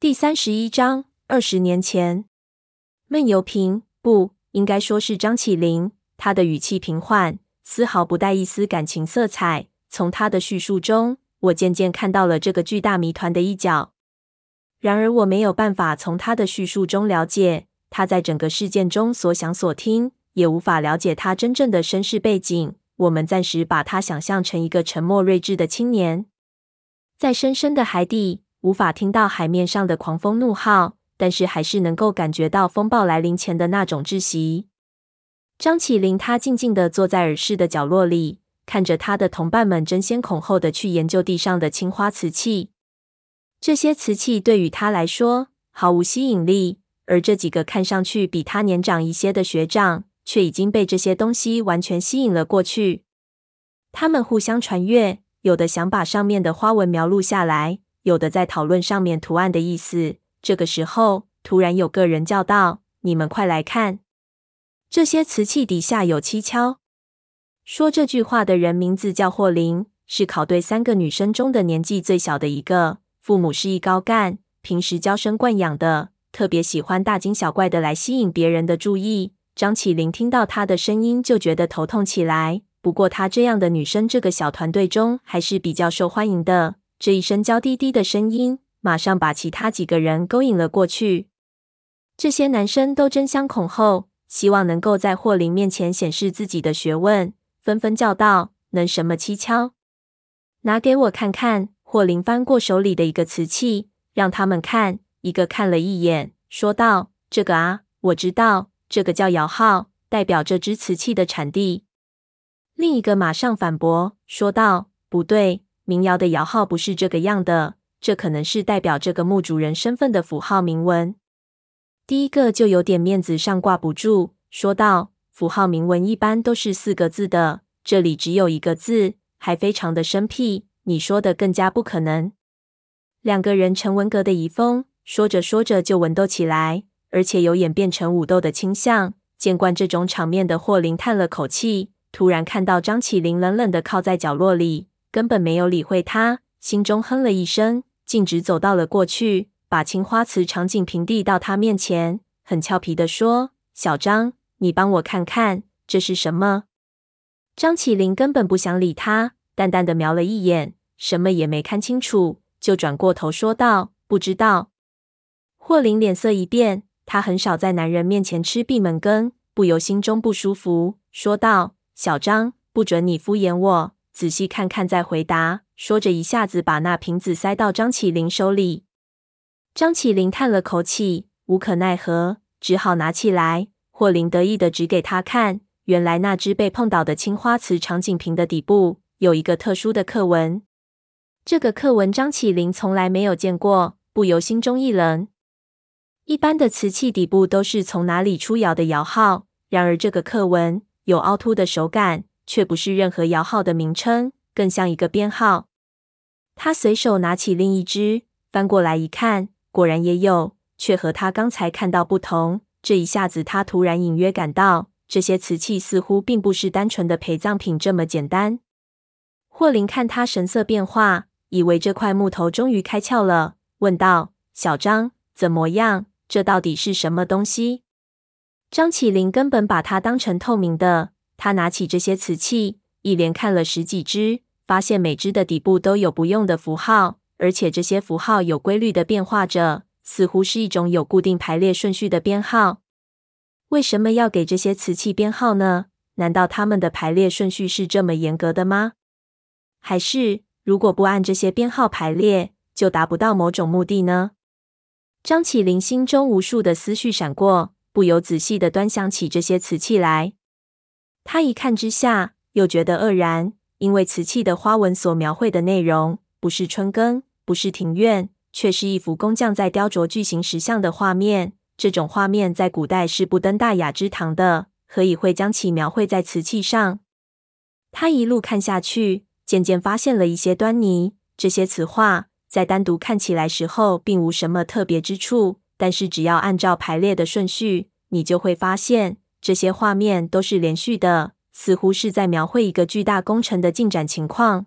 第三十一章，二十年前，闷油瓶，不，应该说是张起灵。他的语气平缓，丝毫不带一丝感情色彩。从他的叙述中，我渐渐看到了这个巨大谜团的一角。然而，我没有办法从他的叙述中了解他在整个事件中所想所听，也无法了解他真正的身世背景。我们暂时把他想象成一个沉默睿智的青年，在深深的海底。无法听到海面上的狂风怒号，但是还是能够感觉到风暴来临前的那种窒息。张起灵他静静地坐在耳室的角落里，看着他的同伴们争先恐后的去研究地上的青花瓷器。这些瓷器对于他来说毫无吸引力，而这几个看上去比他年长一些的学长，却已经被这些东西完全吸引了过去。他们互相传阅，有的想把上面的花纹描录下来。有的在讨论上面图案的意思。这个时候，突然有个人叫道：“你们快来看，这些瓷器底下有蹊跷。”说这句话的人名字叫霍林，是考队三个女生中的年纪最小的一个。父母是一高干，平时娇生惯养的，特别喜欢大惊小怪的来吸引别人的注意。张起灵听到她的声音就觉得头痛起来。不过她这样的女生，这个小团队中还是比较受欢迎的。这一声娇滴滴的声音，马上把其他几个人勾引了过去。这些男生都争相恐后，希望能够在霍林面前显示自己的学问，纷纷叫道：“能什么蹊跷？拿给我看看！”霍林翻过手里的一个瓷器，让他们看。一个看了一眼，说道：“这个啊，我知道，这个叫窑号，代表这只瓷器的产地。”另一个马上反驳，说道：“不对。”民谣的摇号不是这个样的，这可能是代表这个墓主人身份的符号铭文。第一个就有点面子上挂不住，说道：“符号铭文一般都是四个字的，这里只有一个字，还非常的生僻。你说的更加不可能。”两个人成文革的遗风，说着说着就文斗起来，而且有演变成武斗的倾向。见惯这种场面的霍林叹了口气，突然看到张起灵冷冷的靠在角落里。根本没有理会他，心中哼了一声，径直走到了过去，把青花瓷长颈瓶递到他面前，很俏皮地说：“小张，你帮我看看，这是什么？”张起灵根本不想理他，淡淡的瞄了一眼，什么也没看清楚，就转过头说道：“不知道。”霍林脸色一变，他很少在男人面前吃闭门羹，不由心中不舒服，说道：“小张，不准你敷衍我。”仔细看看再回答。说着，一下子把那瓶子塞到张起灵手里。张起灵叹了口气，无可奈何，只好拿起来。霍林得意的指给他看，原来那只被碰倒的青花瓷长颈瓶的底部有一个特殊的刻纹。这个刻纹张起灵从来没有见过，不由心中一冷。一般的瓷器底部都是从哪里出窑的窑号，然而这个刻纹有凹凸的手感。却不是任何摇号的名称，更像一个编号。他随手拿起另一只，翻过来一看，果然也有，却和他刚才看到不同。这一下子，他突然隐约感到，这些瓷器似乎并不是单纯的陪葬品这么简单。霍林看他神色变化，以为这块木头终于开窍了，问道：“小张，怎么样？这到底是什么东西？”张起灵根本把它当成透明的。他拿起这些瓷器，一连看了十几只，发现每只的底部都有不用的符号，而且这些符号有规律的变化着，似乎是一种有固定排列顺序的编号。为什么要给这些瓷器编号呢？难道他们的排列顺序是这么严格的吗？还是如果不按这些编号排列，就达不到某种目的呢？张起灵心中无数的思绪闪过，不由仔细地端详起这些瓷器来。他一看之下，又觉得愕然，因为瓷器的花纹所描绘的内容，不是春耕，不是庭院，却是一幅工匠在雕琢巨型石像的画面。这种画面在古代是不登大雅之堂的，何以会将其描绘在瓷器上？他一路看下去，渐渐发现了一些端倪。这些瓷画在单独看起来时候，并无什么特别之处，但是只要按照排列的顺序，你就会发现。这些画面都是连续的，似乎是在描绘一个巨大工程的进展情况。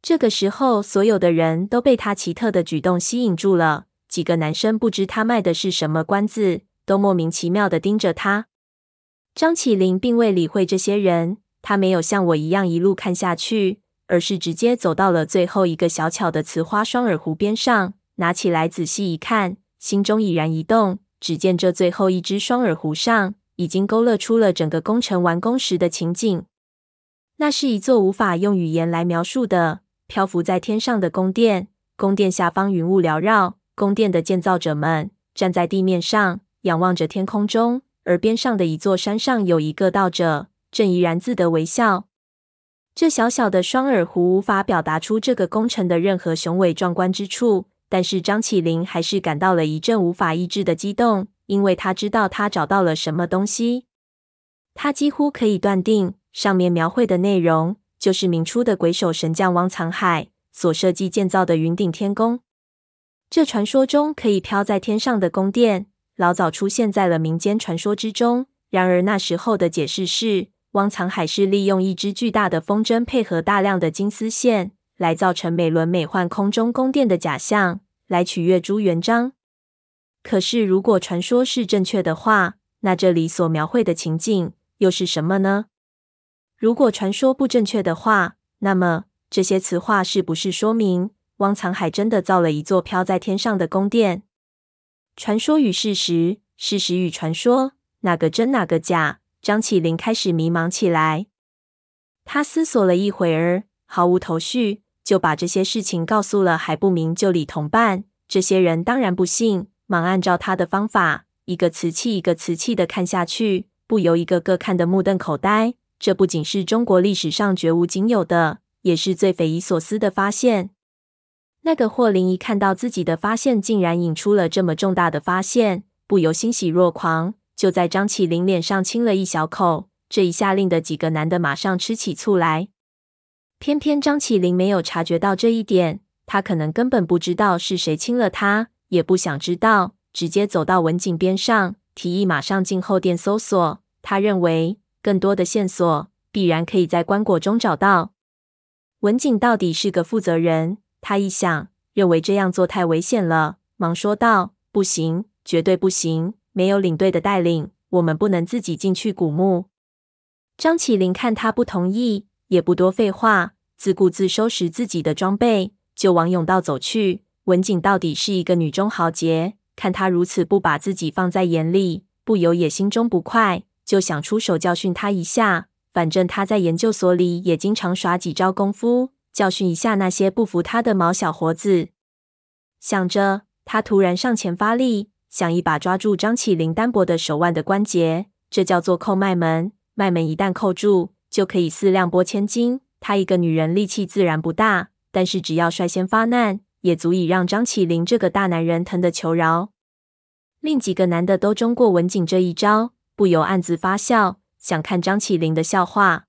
这个时候，所有的人都被他奇特的举动吸引住了，几个男生不知他卖的是什么关子，都莫名其妙的盯着他。张起灵并未理会这些人，他没有像我一样一路看下去，而是直接走到了最后一个小巧的瓷花双耳壶边上，拿起来仔细一看，心中已然一动。只见这最后一只双耳壶上，已经勾勒出了整个工程完工时的情景。那是一座无法用语言来描述的漂浮在天上的宫殿，宫殿下方云雾缭绕，宫殿的建造者们站在地面上，仰望着天空中，而边上的一座山上有一个道者，正怡然自得微笑。这小小的双耳壶无法表达出这个工程的任何雄伟壮观之处，但是张起灵还是感到了一阵无法抑制的激动，因为他知道他找到了什么东西。他几乎可以断定，上面描绘的内容就是明初的鬼手神将汪藏海所设计建造的云顶天宫。这传说中可以飘在天上的宫殿，老早出现在了民间传说之中。然而那时候的解释是，汪藏海是利用一只巨大的风筝，配合大量的金丝线，来造成美轮美奂空中宫殿的假象，来取悦朱元璋。可是，如果传说是正确的话，那这里所描绘的情景又是什么呢？如果传说不正确的话，那么这些词话是不是说明汪藏海真的造了一座飘在天上的宫殿？传说与事实，事实与传说，哪个真，哪个假？张起灵开始迷茫起来，他思索了一会儿，毫无头绪，就把这些事情告诉了还不明就里同伴。这些人当然不信，忙按照他的方法，一个瓷器一个瓷器的看下去，不由一个个看得目瞪口呆。这不仅是中国历史上绝无仅有的，也是最匪夷所思的发现。那个霍林一看到自己的发现竟然引出了这么重大的发现，不由欣喜若狂。就在张起灵脸上亲了一小口，这一下令的几个男的马上吃起醋来。偏偏张起灵没有察觉到这一点，他可能根本不知道是谁亲了他，也不想知道，直接走到文景边上，提议马上进后殿搜索。他认为更多的线索必然可以在棺椁中找到。文景到底是个负责人，他一想，认为这样做太危险了，忙说道：“不行，绝对不行。”没有领队的带领，我们不能自己进去古墓。张起灵看他不同意，也不多废话，自顾自收拾自己的装备，就往甬道走去。文景到底是一个女中豪杰，看他如此不把自己放在眼里，不由也心中不快，就想出手教训他一下。反正他在研究所里也经常耍几招功夫，教训一下那些不服他的毛小伙子。想着，他突然上前发力。想一把抓住张起灵单薄的手腕的关节，这叫做扣脉门。脉门一旦扣住，就可以四两拨千斤。她一个女人力气自然不大，但是只要率先发难，也足以让张起灵这个大男人疼得求饶。另几个男的都中过文景这一招，不由暗自发笑，想看张起灵的笑话。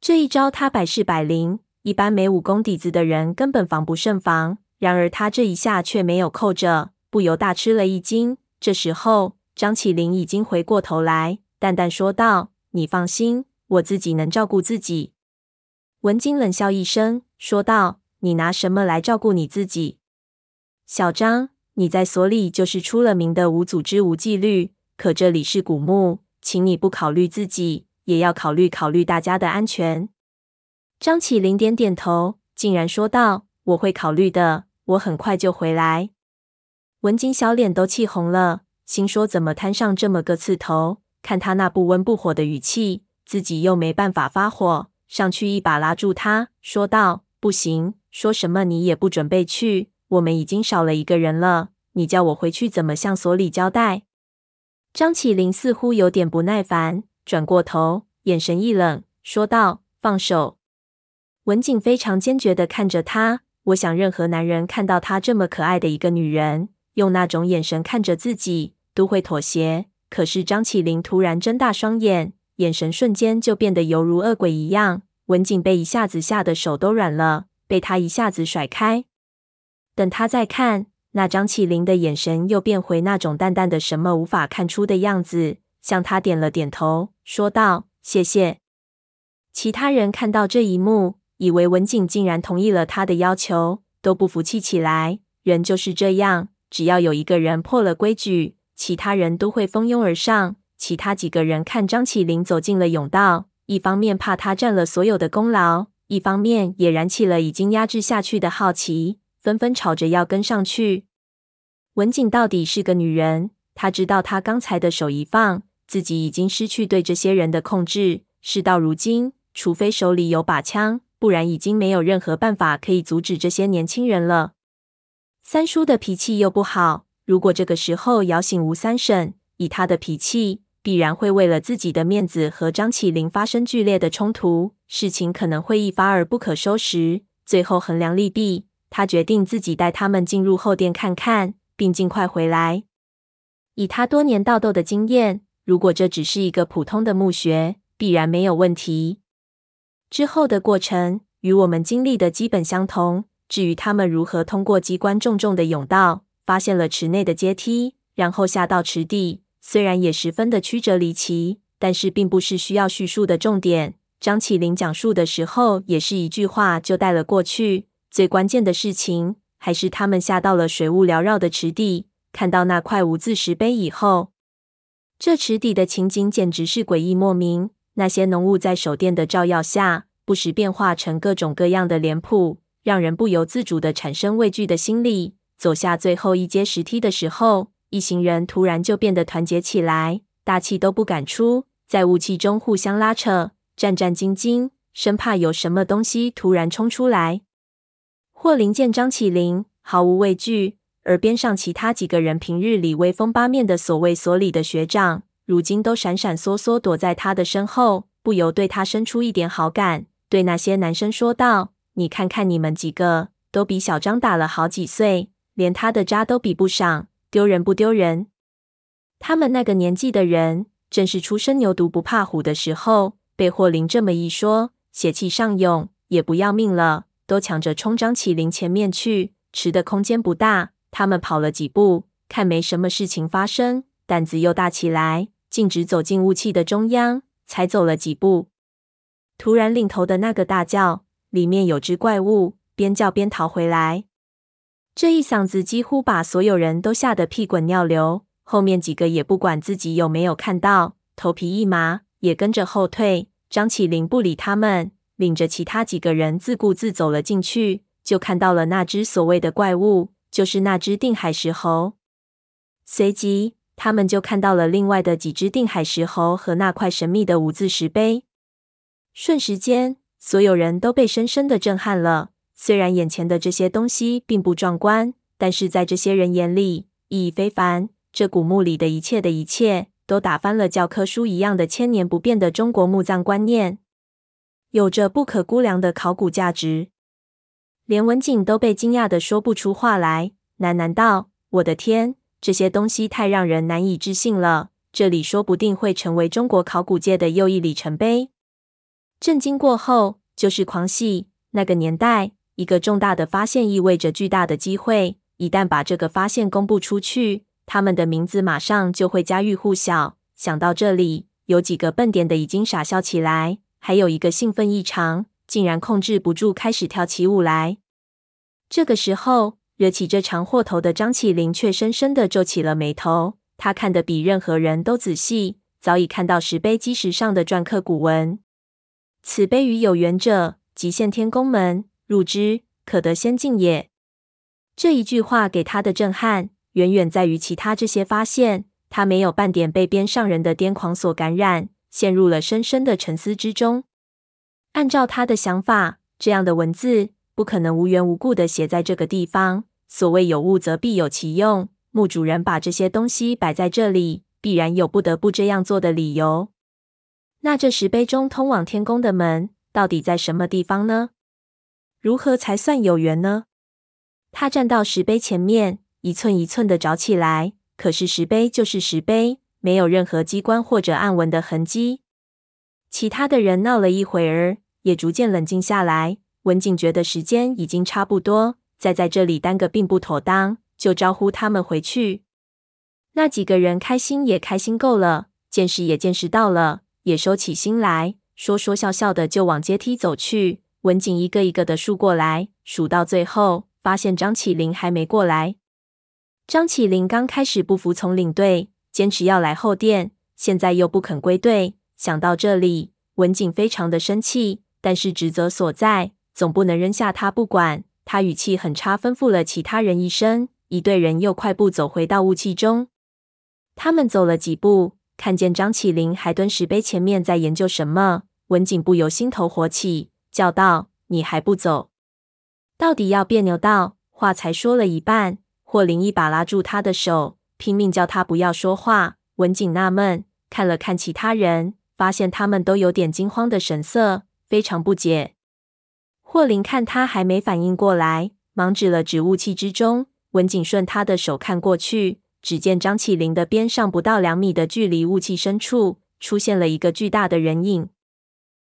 这一招他百试百灵，一般没武功底子的人根本防不胜防。然而他这一下却没有扣着。不由大吃了一惊。这时候，张起灵已经回过头来，淡淡说道：“你放心，我自己能照顾自己。”文景冷笑一声，说道：“你拿什么来照顾你自己？小张，你在所里就是出了名的无组织、无纪律。可这里是古墓，请你不考虑自己，也要考虑考虑大家的安全。”张起灵点点头，竟然说道：“我会考虑的，我很快就回来。”文景小脸都气红了，心说怎么摊上这么个刺头？看他那不温不火的语气，自己又没办法发火，上去一把拉住他，说道：“不行，说什么你也不准备去。我们已经少了一个人了，你叫我回去怎么向所里交代？”张起灵似乎有点不耐烦，转过头，眼神一冷，说道：“放手。”文景非常坚决地看着他。我想，任何男人看到他这么可爱的一个女人，用那种眼神看着自己，都会妥协。可是张起灵突然睁大双眼，眼神瞬间就变得犹如恶鬼一样。文景被一下子吓得手都软了，被他一下子甩开。等他再看，那张起灵的眼神又变回那种淡淡的、什么无法看出的样子，向他点了点头，说道：“谢谢。”其他人看到这一幕，以为文景竟然同意了他的要求，都不服气起来。人就是这样。只要有一个人破了规矩，其他人都会蜂拥而上。其他几个人看张起灵走进了甬道，一方面怕他占了所有的功劳，一方面也燃起了已经压制下去的好奇，纷纷吵着要跟上去。文景到底是个女人，她知道她刚才的手一放，自己已经失去对这些人的控制。事到如今，除非手里有把枪，不然已经没有任何办法可以阻止这些年轻人了。三叔的脾气又不好，如果这个时候摇醒吴三婶，以他的脾气，必然会为了自己的面子和张起灵发生剧烈的冲突，事情可能会一发而不可收拾。最后衡量利弊，他决定自己带他们进入后殿看看，并尽快回来。以他多年盗斗的经验，如果这只是一个普通的墓穴，必然没有问题。之后的过程与我们经历的基本相同。至于他们如何通过机关重重的甬道，发现了池内的阶梯，然后下到池底。虽然也十分的曲折离奇，但是并不是需要叙述的重点。张起灵讲述的时候，也是一句话就带了过去。最关键的事情，还是他们下到了水雾缭绕的池底，看到那块无字石碑以后，这池底的情景简直是诡异莫名。那些浓雾在手电的照耀下，不时变化成各种各样的脸谱，让人不由自主的产生畏惧的心理。走下最后一阶石梯的时候，一行人突然就变得团结起来，大气都不敢出，在雾气中互相拉扯，战战兢兢，生怕有什么东西突然冲出来。霍林见张起灵毫无畏惧，而边上其他几个人平日里威风八面的所谓所里的学长，如今都闪闪缩缩躲在他的身后，不由对他生出一点好感，对那些男生说道：“你看看你们几个，都比小张大了好几岁，连他的渣都比不上。”丢人不丢人？他们那个年纪的人，正是初生牛犊不怕虎的时候。被霍林这么一说，血气上涌，也不要命了，都抢着冲张起灵前面去。池的空间不大，他们跑了几步，看没什么事情发生，胆子又大起来，径直走进雾气的中央。才走了几步，突然领头的那个大叫：“里面有只怪物！”边叫边逃回来。这一嗓子几乎把所有人都吓得屁滚尿流，后面几个也不管自己有没有看到，头皮一麻，也跟着后退。张起灵不理他们，领着其他几个人自顾自走了进去，就看到了那只所谓的怪物，就是那只定海石猴。随即，他们就看到了另外的几只定海石猴和那块神秘的无字石碑。瞬时间，所有人都被深深的震撼了。虽然眼前的这些东西并不壮观，但是在这些人眼里意义非凡。这古墓里的一切的一切，都打翻了教科书一样的千年不变的中国墓葬观念，有着不可估量的考古价值。连文景都被惊讶的说不出话来，喃喃道：“我的天，这些东西太让人难以置信了！这里说不定会成为中国考古界的又一里程碑。”震惊过后，就是狂喜。那个年代。一个重大的发现意味着巨大的机会。一旦把这个发现公布出去，他们的名字马上就会家喻户晓。想到这里，有几个笨点的已经傻笑起来，还有一个兴奋异常，竟然控制不住开始跳起舞来。这个时候，惹起这场祸头的张起灵却深深的皱起了眉头。他看得比任何人都仔细，早已看到石碑基石上的篆刻古文：“此碑与有缘者，即现天宫门。”入之，可得仙境也。这一句话给他的震撼，远远在于其他这些发现。他没有半点被边上人的癫狂所感染，陷入了深深的沉思之中。按照他的想法，这样的文字不可能无缘无故的写在这个地方。所谓有物则必有其用，墓主人把这些东西摆在这里，必然有不得不这样做的理由。那这石碑中通往天宫的门，到底在什么地方呢？如何才算有缘呢？他站到石碑前面，一寸一寸的找起来。可是石碑就是石碑，没有任何机关或者暗纹的痕迹。其他的人闹了一会儿，也逐渐冷静下来。文景觉得时间已经差不多，再在这里耽搁并不妥当，就招呼他们回去。那几个人开心也开心够了，见识也见识到了，也收起心来，说说笑笑的就往阶梯走去。文景一个一个的数过来，数到最后，发现张起灵还没过来。张起灵刚开始不服从领队，坚持要来后殿，现在又不肯归队。想到这里，文景非常的生气，但是职责所在，总不能扔下他不管。他语气很差，吩咐了其他人一声，一队人又快步走回到雾气中。他们走了几步，看见张起灵还蹲石碑前面在研究什么，文景不由心头火起，叫道：“你还不走？到底要别扭到？”话才说了一半，霍林一把拉住他的手，拼命叫他不要说话。文景纳闷，看了看其他人，发现他们都有点惊慌的神色，非常不解。霍林看他还没反应过来，忙指了指雾气之中。文景顺他的手看过去，只见张起灵的边上不到两米的距离，雾气深处出现了一个巨大的人影。